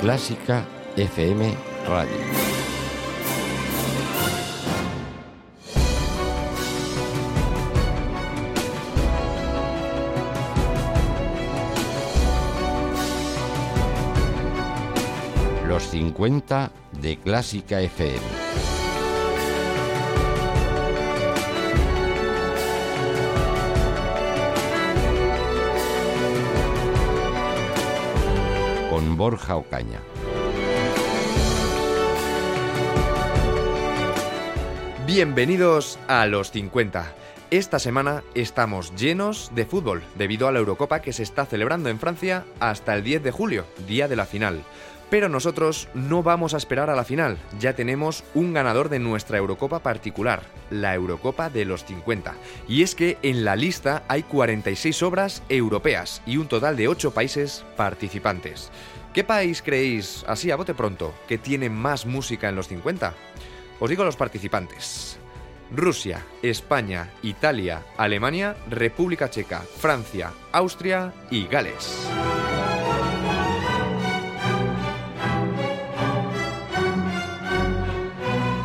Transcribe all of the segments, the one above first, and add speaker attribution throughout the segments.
Speaker 1: Clásica FM Radio. Los 50 de Clásica FM. Borja Ocaña.
Speaker 2: Bienvenidos a los 50. Esta semana estamos llenos de fútbol debido a la Eurocopa que se está celebrando en Francia hasta el 10 de julio, día de la final. Pero nosotros no vamos a esperar a la final, ya tenemos un ganador de nuestra Eurocopa particular, la Eurocopa de los 50. Y es que en la lista hay 46 obras europeas y un total de 8 países participantes. ¿Qué país creéis, así a bote pronto, que tiene más música en los 50? Os digo los participantes. Rusia, España, Italia, Alemania, República Checa, Francia, Austria y Gales.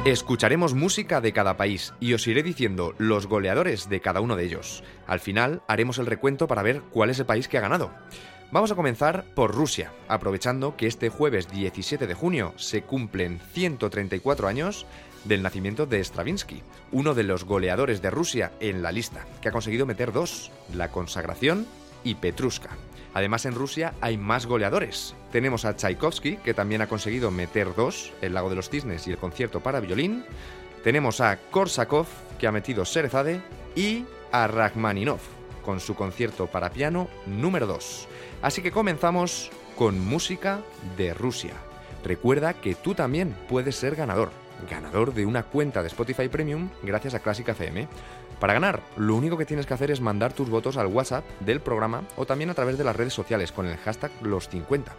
Speaker 2: Escucharemos música de cada país y os iré diciendo los goleadores de cada uno de ellos. Al final haremos el recuento para ver cuál es el país que ha ganado. Vamos a comenzar por Rusia, aprovechando que este jueves 17 de junio se cumplen 134 años del nacimiento de Stravinsky, uno de los goleadores de Rusia en la lista, que ha conseguido meter dos, la consagración y Petruska. Además, en Rusia hay más goleadores. Tenemos a Tchaikovsky, que también ha conseguido meter dos, El Lago de los Cisnes y el concierto para violín. Tenemos a Korsakov, que ha metido Serezade, y a Rachmaninov, con su concierto para piano número 2. Así que comenzamos con música de Rusia. Recuerda que tú también puedes ser ganador, ganador de una cuenta de Spotify Premium gracias a Clásica FM. Para ganar, lo único que tienes que hacer es mandar tus votos al WhatsApp del programa o también a través de las redes sociales con el hashtag los50.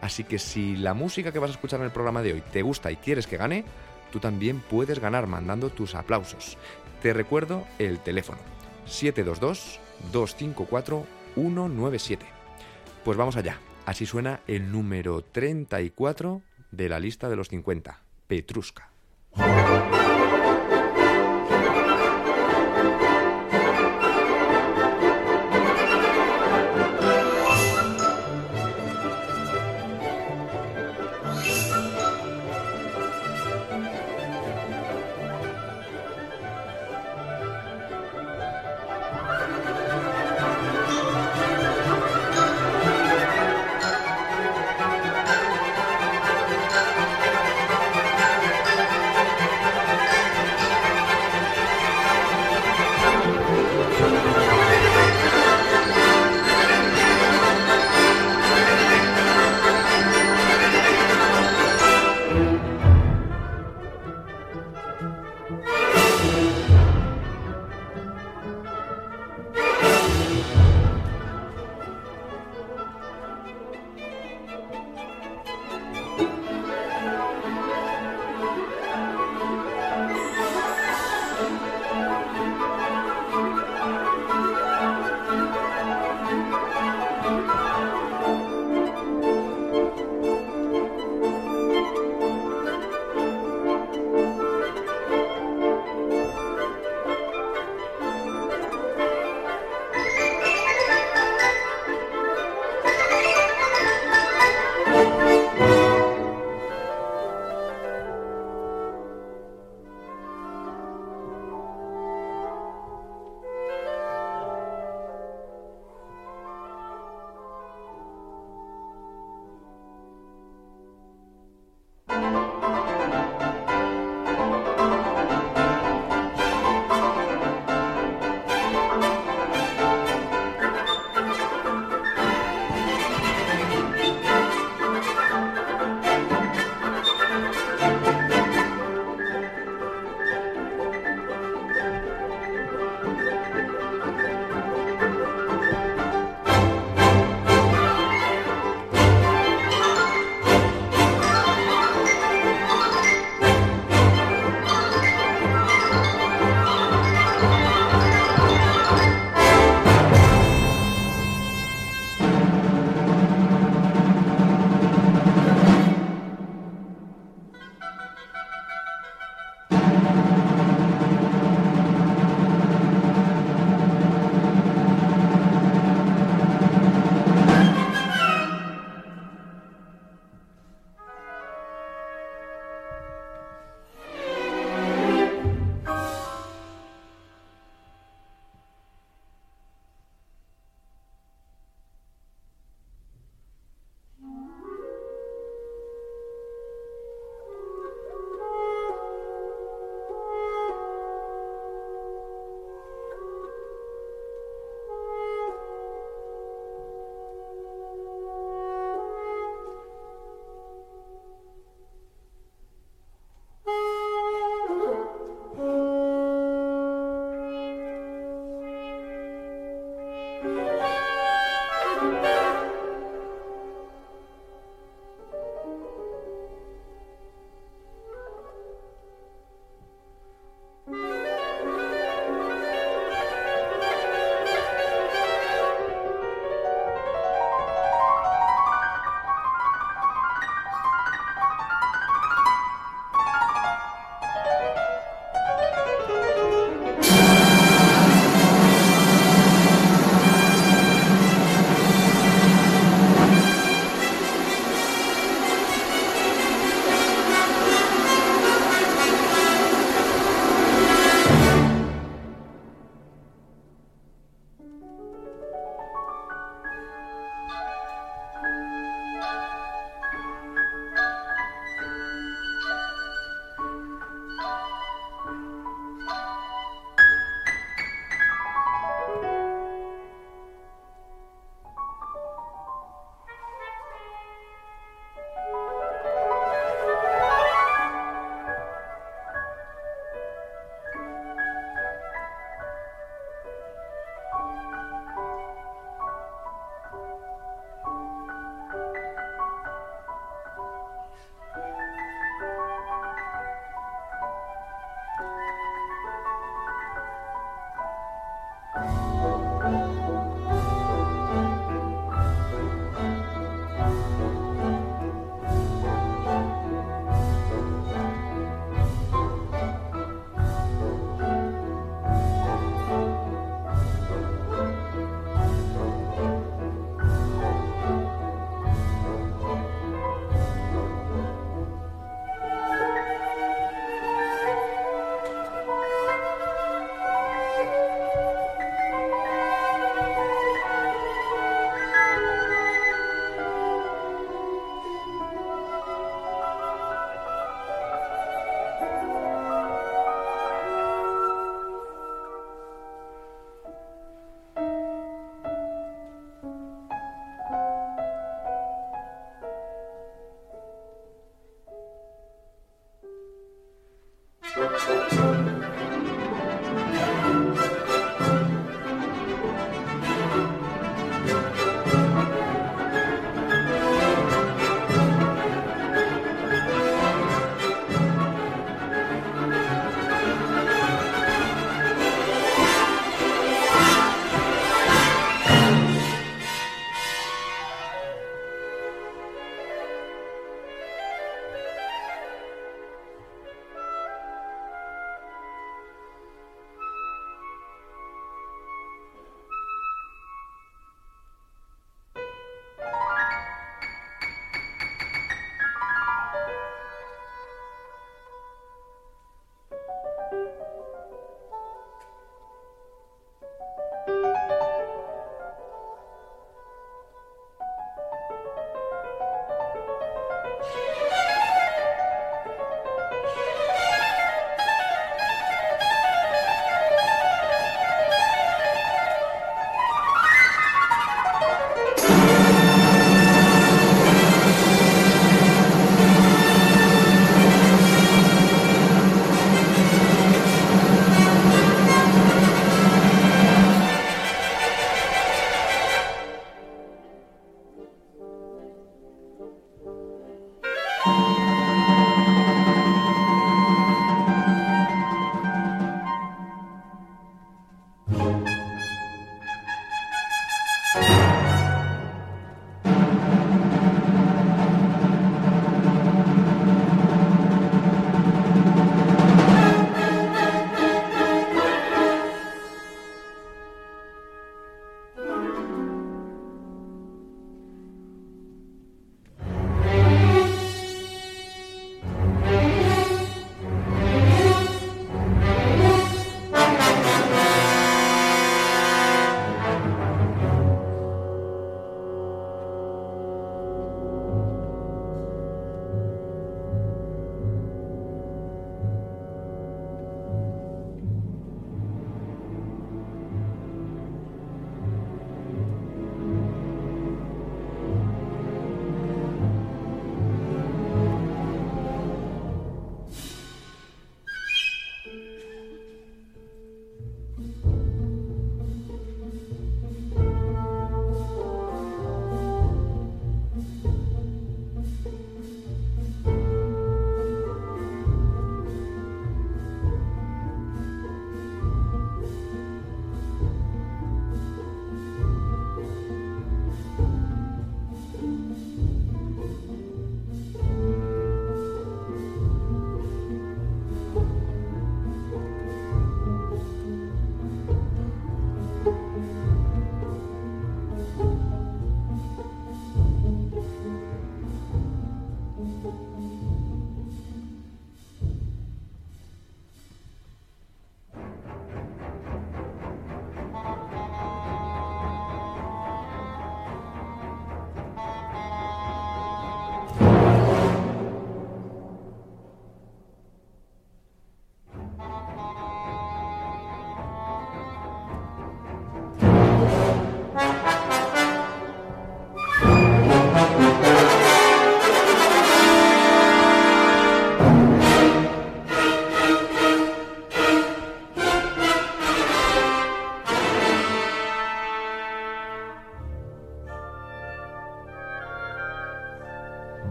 Speaker 2: Así que si la música que vas a escuchar en el programa de hoy te gusta y quieres que gane, tú también puedes ganar mandando tus aplausos. Te recuerdo el teléfono 722-254-197. Pues vamos allá. Así suena el número 34 de la lista de los 50, Thank you.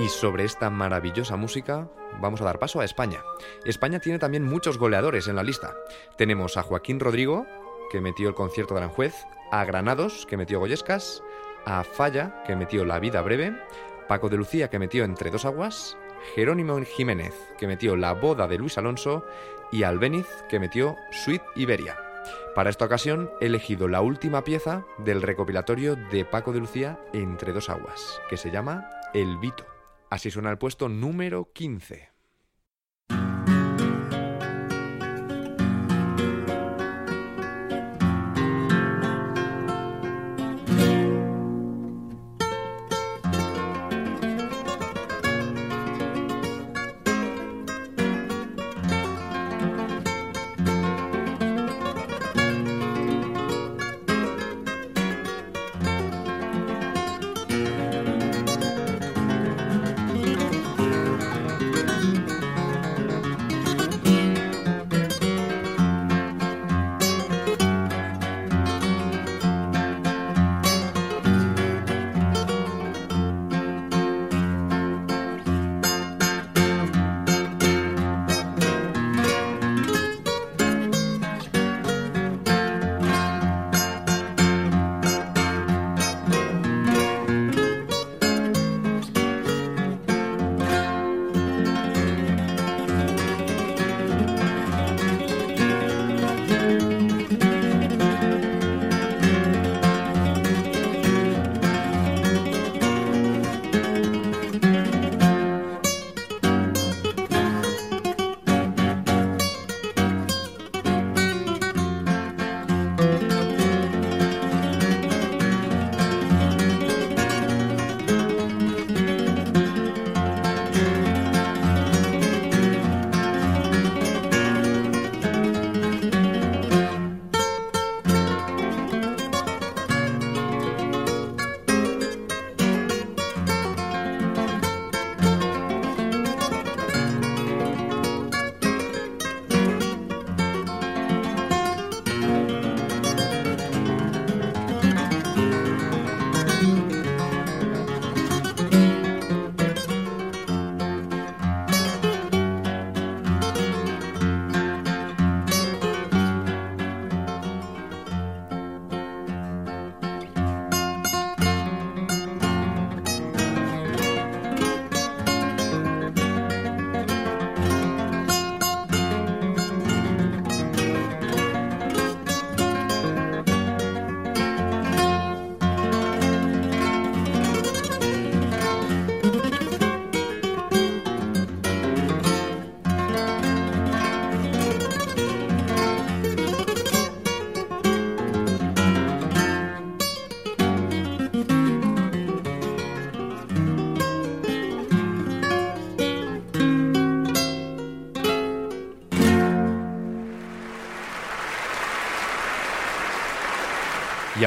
Speaker 2: Y sobre esta maravillosa música vamos a dar paso a España. España tiene también muchos goleadores en la lista. Tenemos a Joaquín Rodrigo, que metió el concierto de Aranjuez, a Granados, que metió Goyescas, a Falla, que metió La vida breve, Paco de Lucía, que metió Entre dos aguas, Jerónimo Jiménez, que metió La boda de Luis Alonso, y Albeniz, que metió Sweet Iberia. Para esta ocasión he elegido la última pieza del recopilatorio de Paco de Lucía Entre dos aguas, que se llama El Vito. Así suena el puesto número 15.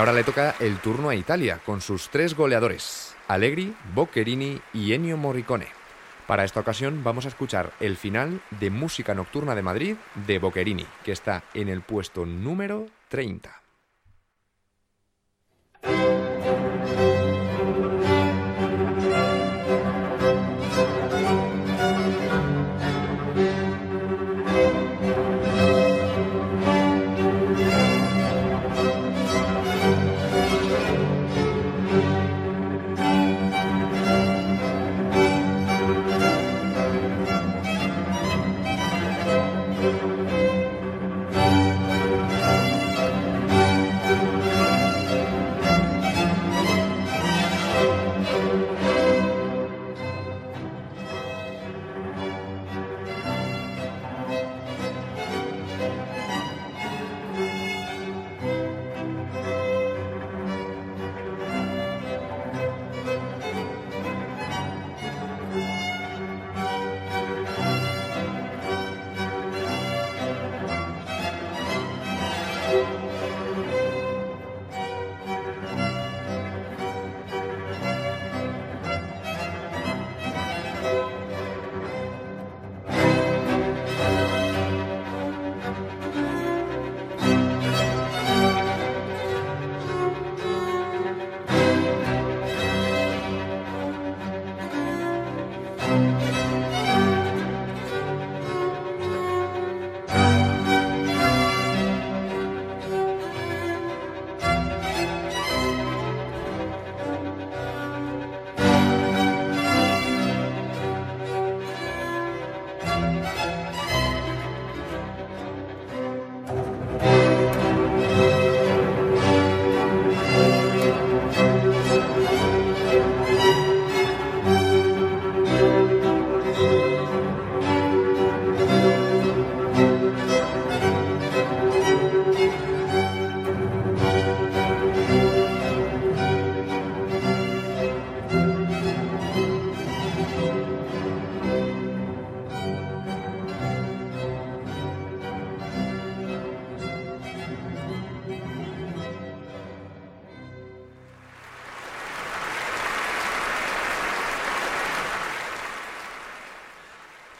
Speaker 2: Ahora le toca el turno a Italia, con sus tres goleadores, Allegri, Boccherini y Ennio Morricone. Para esta ocasión vamos a escuchar el final de Música Nocturna de Madrid de Boccherini, que está en el puesto número 30.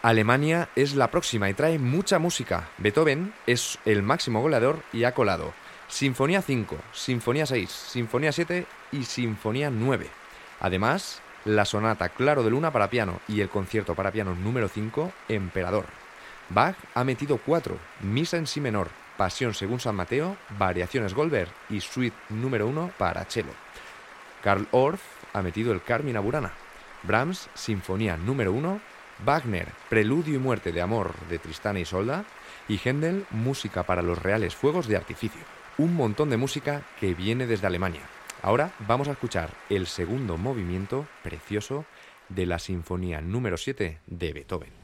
Speaker 2: Alemania es la próxima y trae mucha música. Beethoven es el máximo goleador y ha colado Sinfonía 5, Sinfonía 6, Sinfonía 7 y Sinfonía 9. Además, la sonata Claro de Luna para piano y el concierto para piano número 5, Emperador. Bach ha metido 4, Misa en Si menor, Pasión según San Mateo, Variaciones Goldberg y Suite número 1 para cello. Karl Orff ha metido el Carmina Burana. Brahms, Sinfonía número 1, Wagner, Preludio y Muerte de Amor de Tristán y Solda, y Händel, Música para los Reales Fuegos de Artificio. Un montón de música que viene desde Alemania. Ahora vamos a escuchar el segundo movimiento precioso de la Sinfonía número 7 de Beethoven.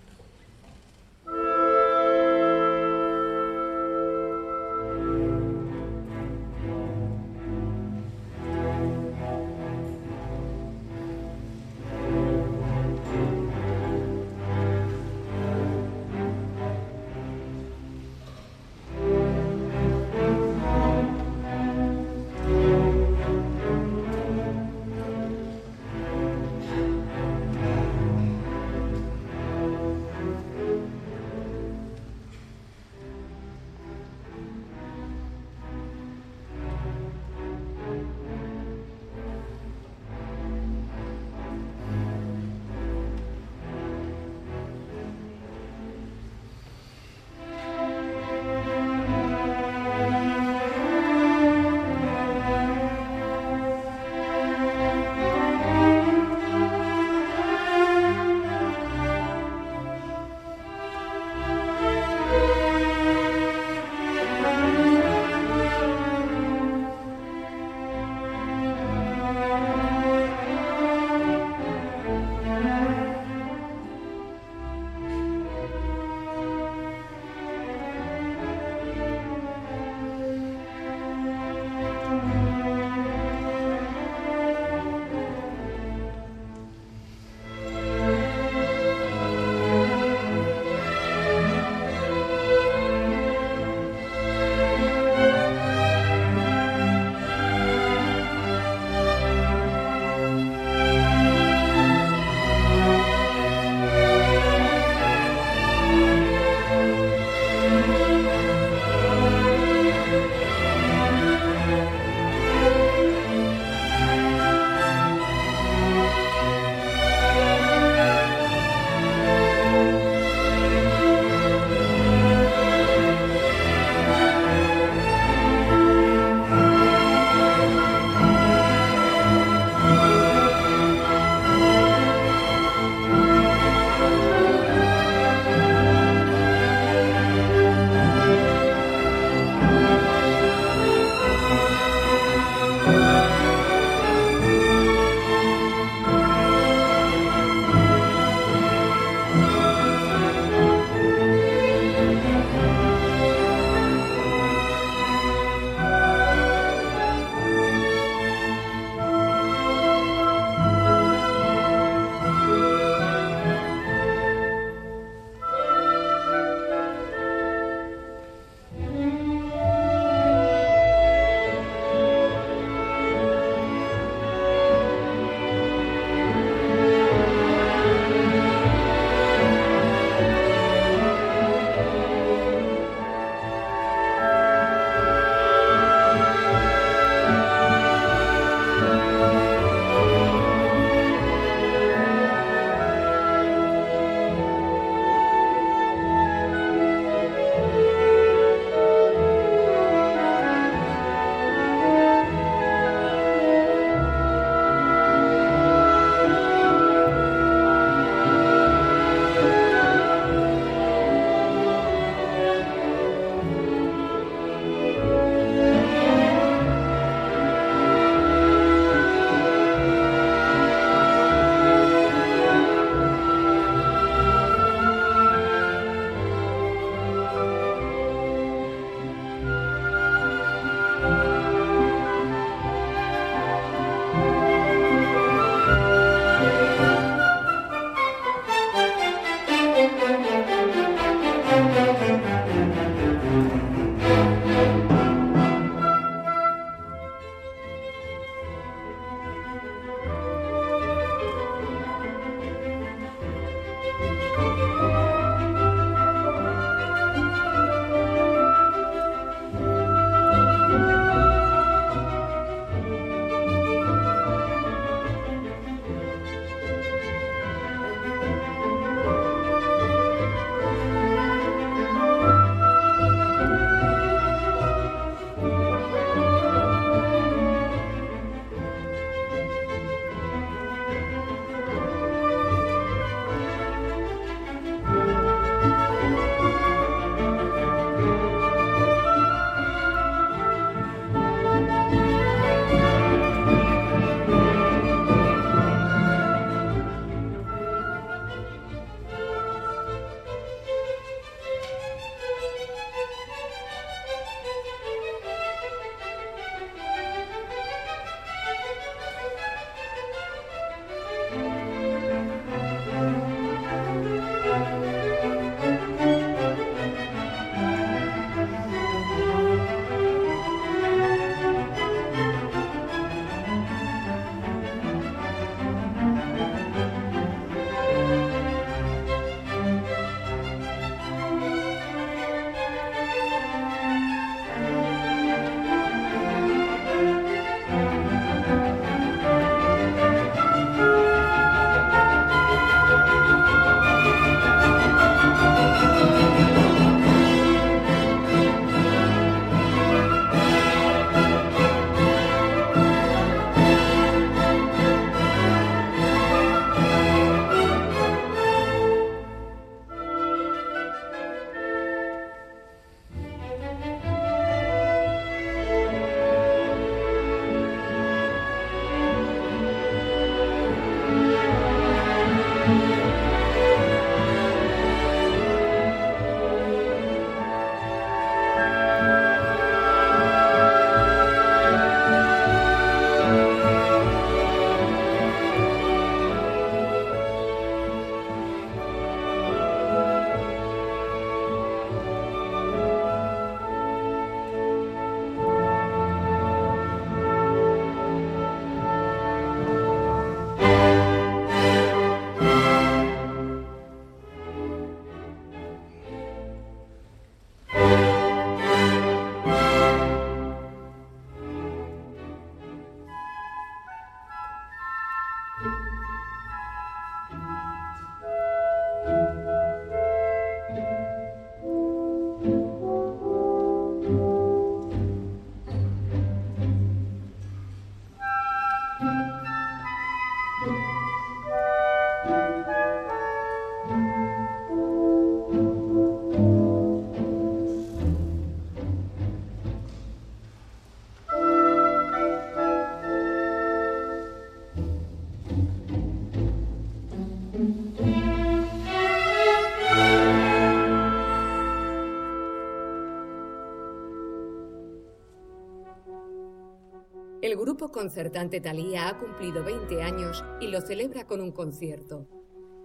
Speaker 3: Grupo concertante Thalía ha cumplido 20 años y lo celebra con un concierto.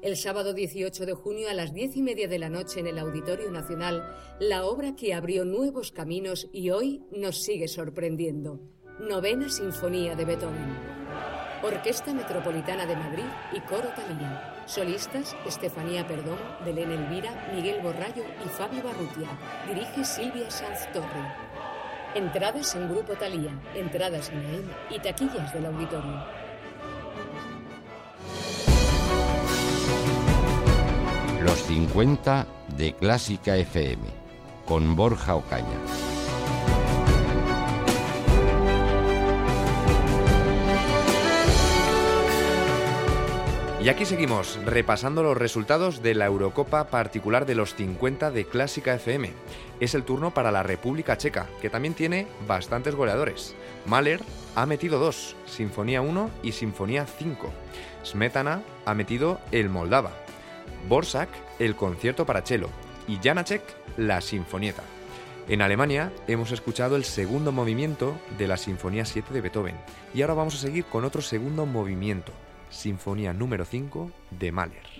Speaker 3: El sábado 18 de junio a las 10 y media de la noche en el Auditorio Nacional, la obra que abrió nuevos caminos y hoy nos sigue sorprendiendo. Novena Sinfonía de Beethoven. Orquesta Metropolitana de Madrid y Coro Talía. Solistas Estefanía Perdón, Belén Elvira, Miguel Borrallo y Fabio Barrutia. Dirige Silvia Sanz Torre. Entradas en Grupo Talía, entradas en AEM y taquillas del auditorio.
Speaker 1: Los 50 de Clásica FM con Borja Ocaña.
Speaker 2: Y aquí seguimos repasando los resultados de la Eurocopa particular de los 50 de Clásica FM. Es el turno para la República Checa, que también tiene bastantes goleadores. Mahler ha metido dos, Sinfonía 1 y Sinfonía 5. Smetana ha metido el Moldava. Borsak, el concierto para cello. Y Janacek, la Sinfonieta. En Alemania hemos escuchado el segundo movimiento de la Sinfonía 7 de Beethoven. Y ahora vamos a seguir con otro segundo movimiento, Sinfonía número 5 de Mahler.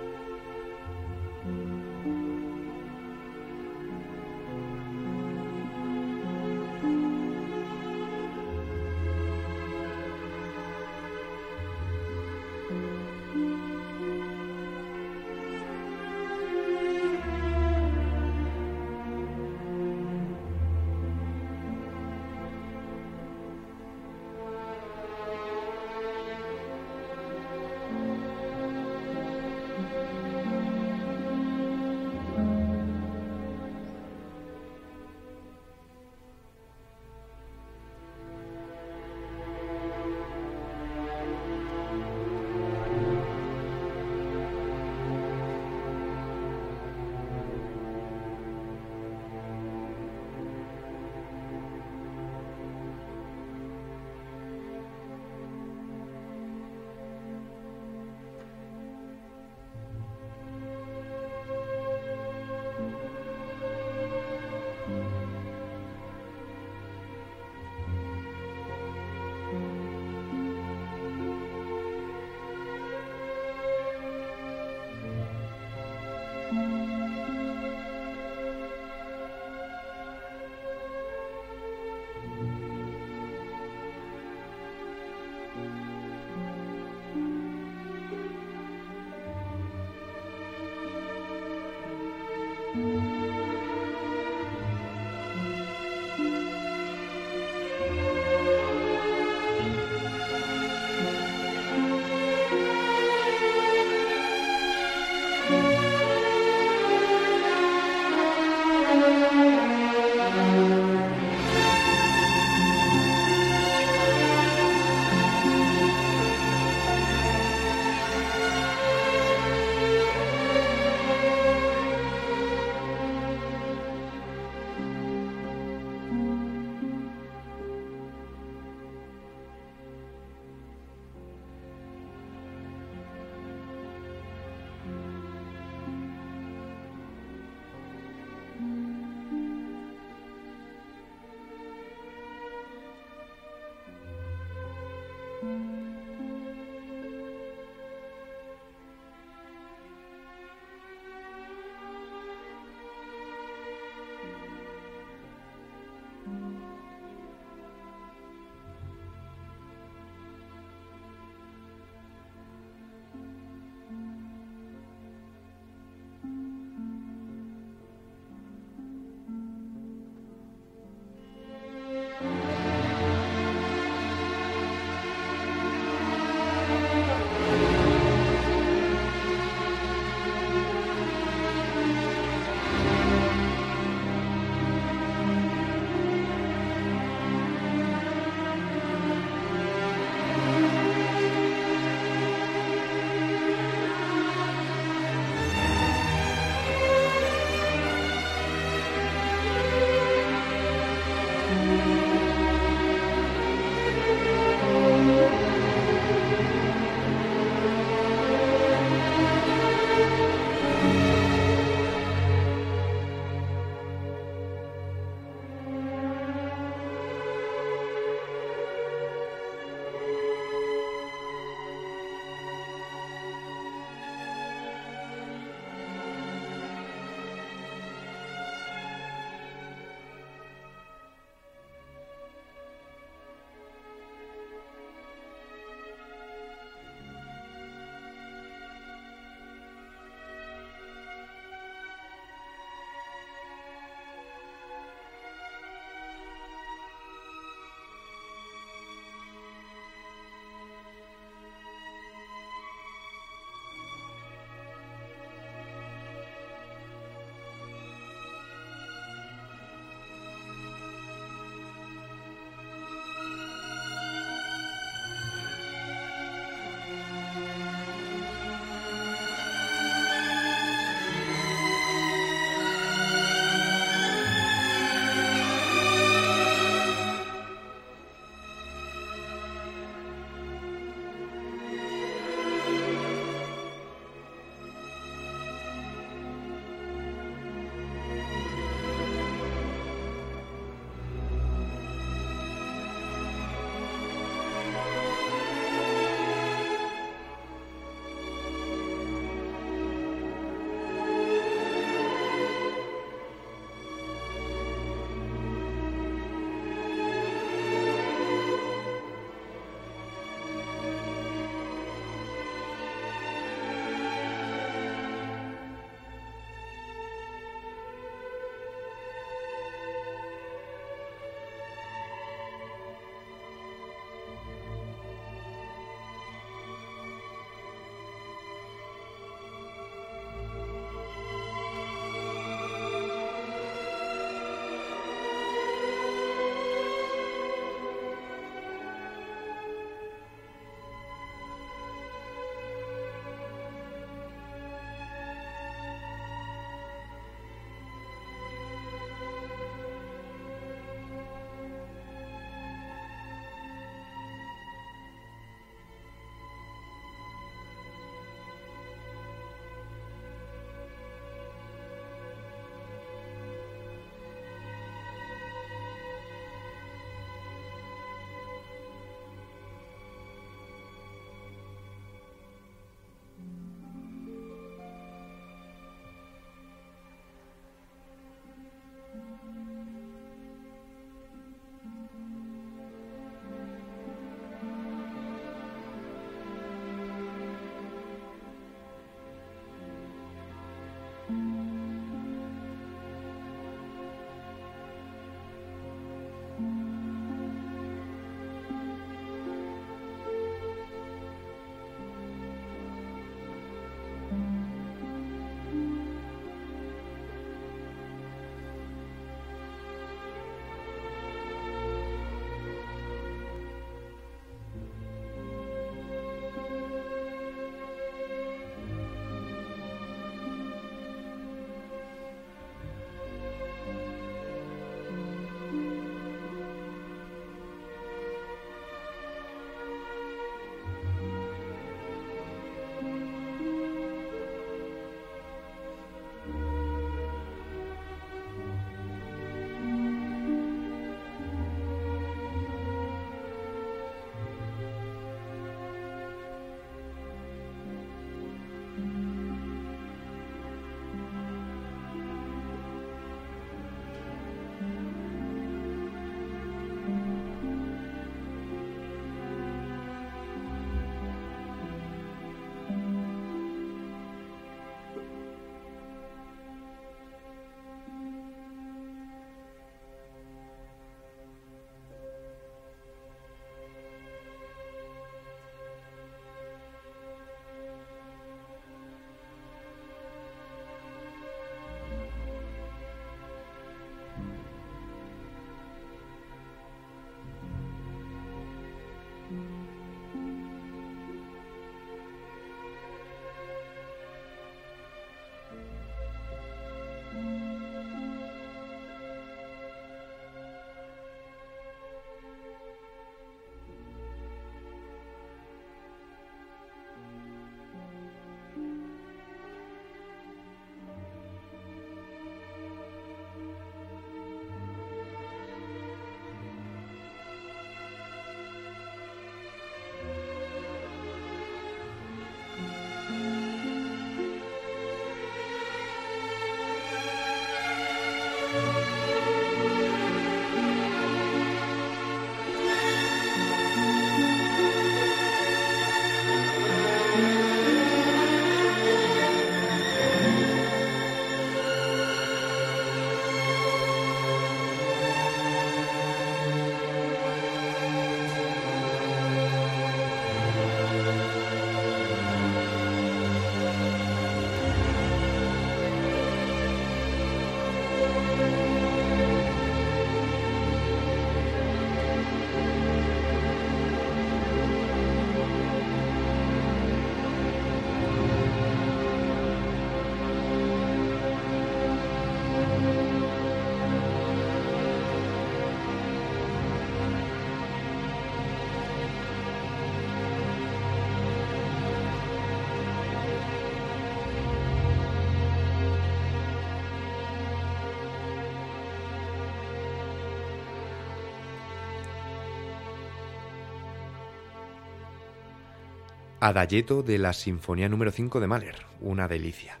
Speaker 2: Adayeto de la Sinfonía número 5 de Mahler, una delicia.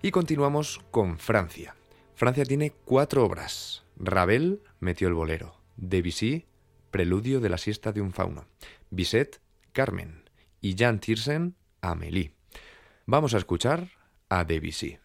Speaker 2: Y continuamos con Francia. Francia tiene cuatro obras. Ravel metió el bolero. Debussy, Preludio de la siesta de un fauno. Bizet, Carmen. Y Jan Tiersen, Amélie. Vamos a escuchar a Debussy.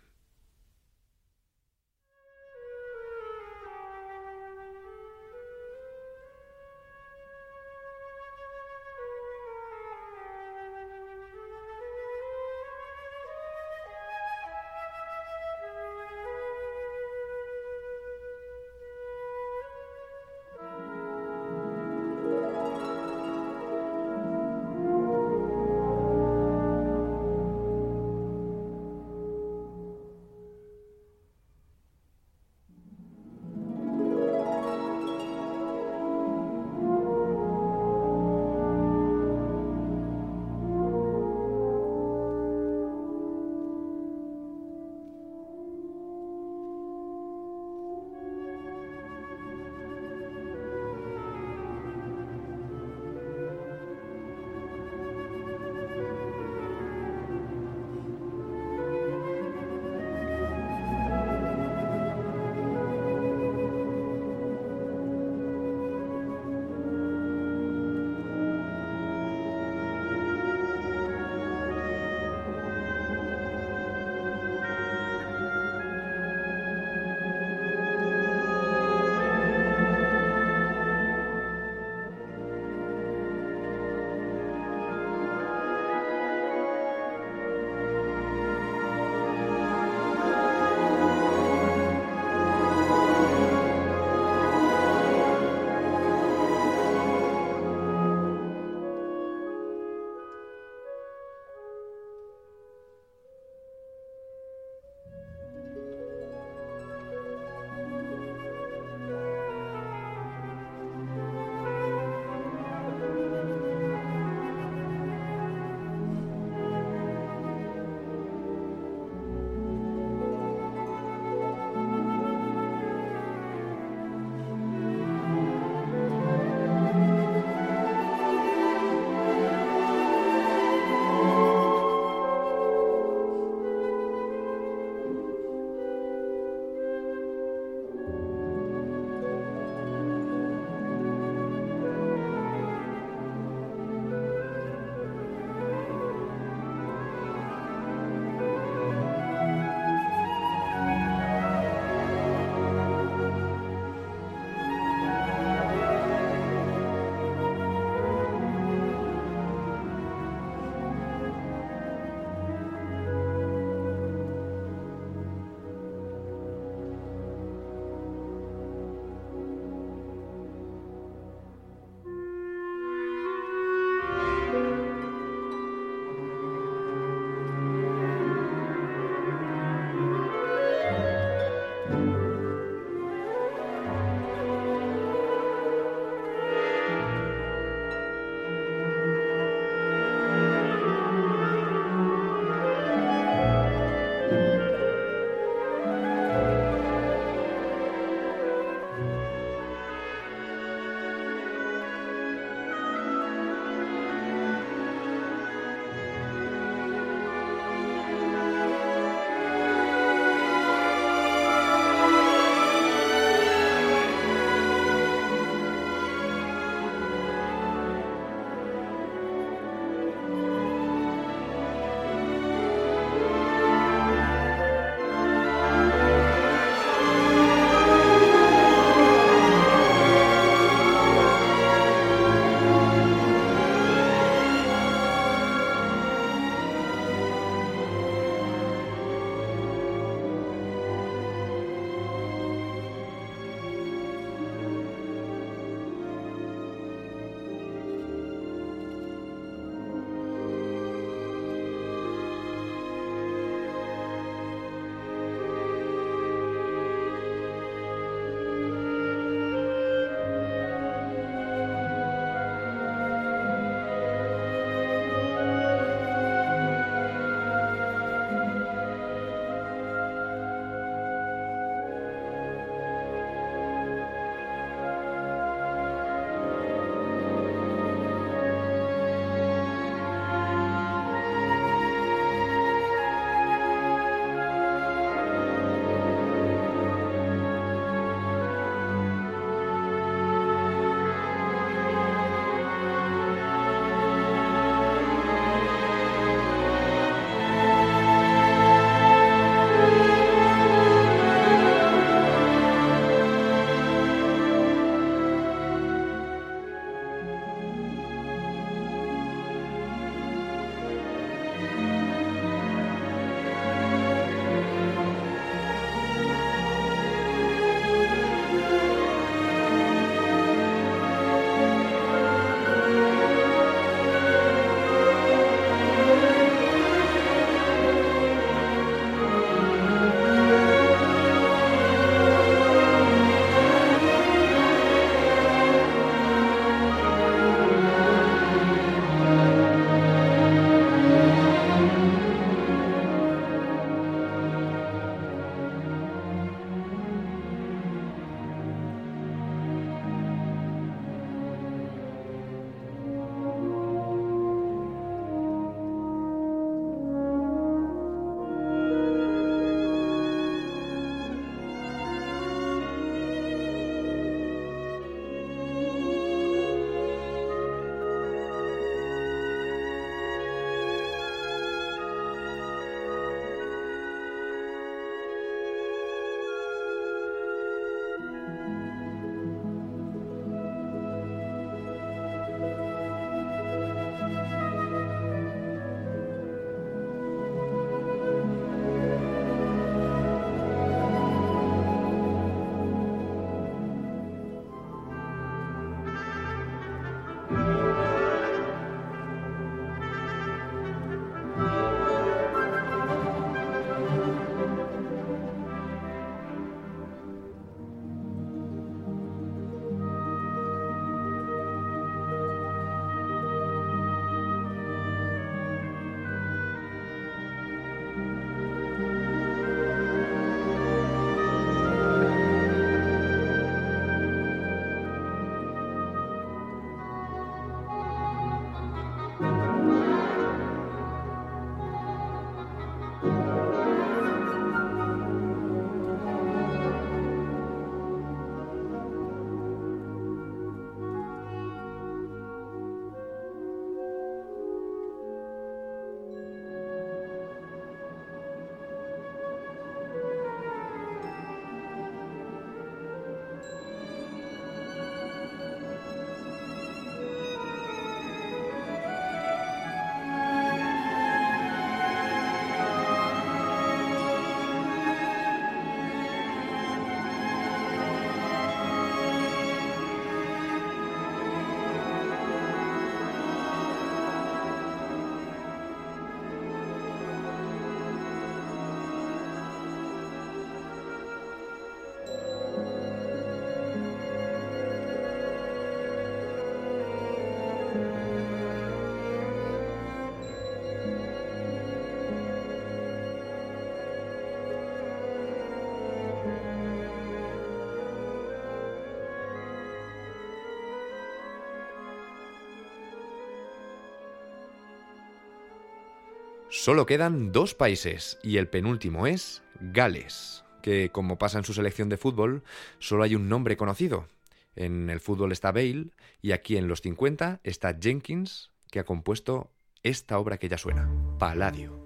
Speaker 2: Solo quedan dos países y el penúltimo es Gales, que como pasa en su selección de fútbol, solo hay un nombre conocido. En el fútbol está Bale y aquí en los 50 está Jenkins, que ha compuesto esta obra que ya suena, Palladio.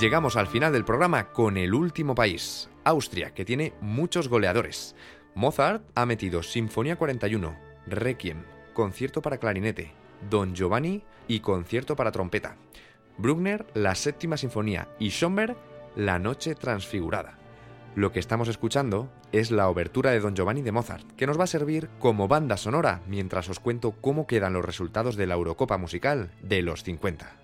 Speaker 2: Llegamos al final del programa con el último país, Austria, que tiene muchos goleadores. Mozart ha metido Sinfonía 41, Requiem, Concierto para clarinete, Don Giovanni y Concierto para trompeta. Bruckner, la Séptima Sinfonía y Schomberg, La Noche Transfigurada. Lo que estamos escuchando es la obertura de Don Giovanni de Mozart, que nos va a servir como banda sonora mientras os cuento cómo quedan los resultados de la Eurocopa musical de los 50.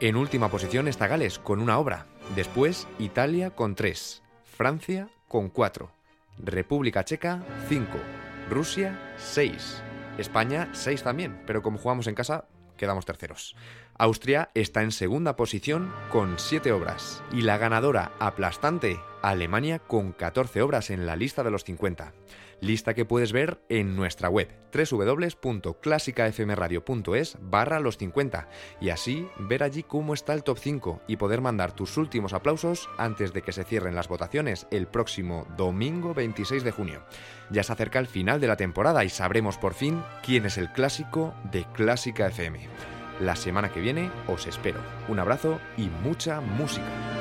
Speaker 2: En última posición está Gales con una obra, Después Italia con 3, Francia con 4, República Checa 5, Rusia 6, España 6 también, pero como jugamos en casa quedamos terceros. Austria está en segunda posición con 7 obras. Y la ganadora aplastante, Alemania con 14 obras en la lista de los 50 lista que puedes ver en nuestra web www.clásicafmradio.es barra los 50 y así ver allí cómo está el top 5 y poder mandar tus últimos aplausos antes de que se cierren las votaciones el próximo domingo 26 de junio. Ya se acerca el final de la temporada y sabremos por fin quién es el clásico de Clásica FM. La semana que viene os espero. Un abrazo y mucha música.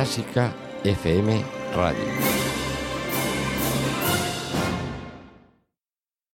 Speaker 1: Clásica FM Radio.